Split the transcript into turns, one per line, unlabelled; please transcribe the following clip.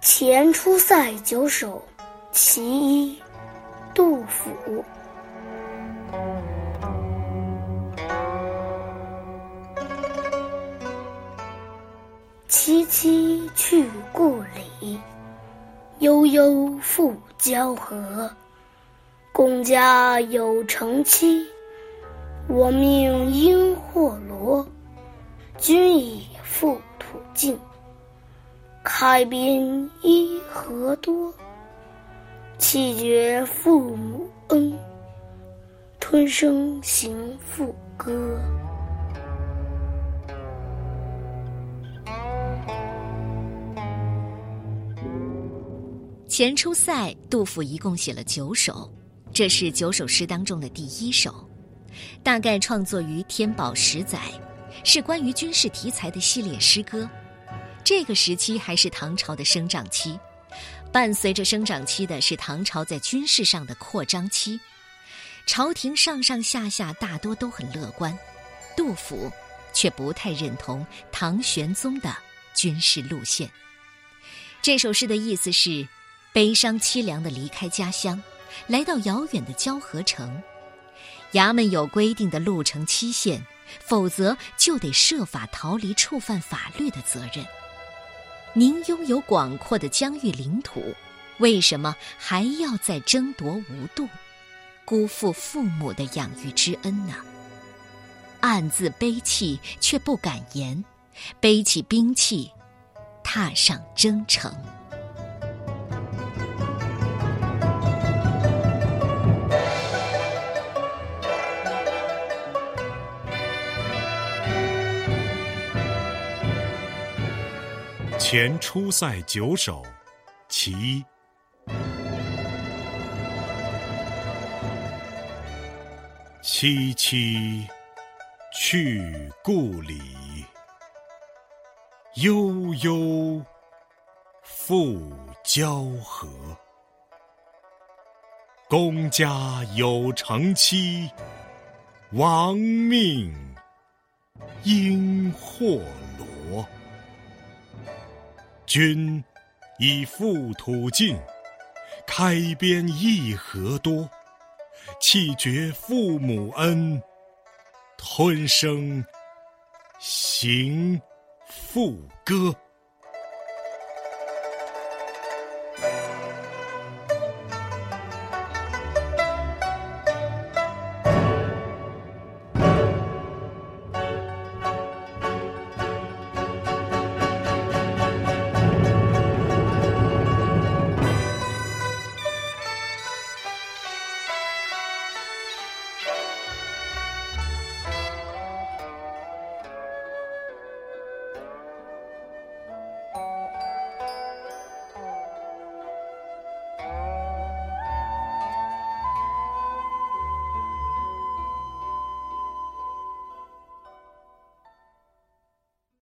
前出塞九首·其一，杜甫。萋萋去故里，悠悠复交河。公家有成妻，我命应。君已复土尽。开边依何多？弃绝父母恩，吞声行赋歌。
前出塞，杜甫一共写了九首，这是九首诗当中的第一首，大概创作于天宝十载，是关于军事题材的系列诗歌。这个时期还是唐朝的生长期，伴随着生长期的是唐朝在军事上的扩张期，朝廷上上下下大多都很乐观，杜甫却不太认同唐玄宗的军事路线。这首诗的意思是：悲伤凄凉的离开家乡，来到遥远的交河城，衙门有规定的路程期限，否则就得设法逃离触犯法律的责任。您拥有广阔的疆域领土，为什么还要再争夺无度，辜负父母的养育之恩呢？暗自悲泣，却不敢言，背起兵器，踏上征程。
前出塞九首，其一。萋萋去故里，悠悠复交河。公家有成妻，王命应霍罗。君以覆土尽，开边一河多？弃绝父母恩，吞声行赋歌。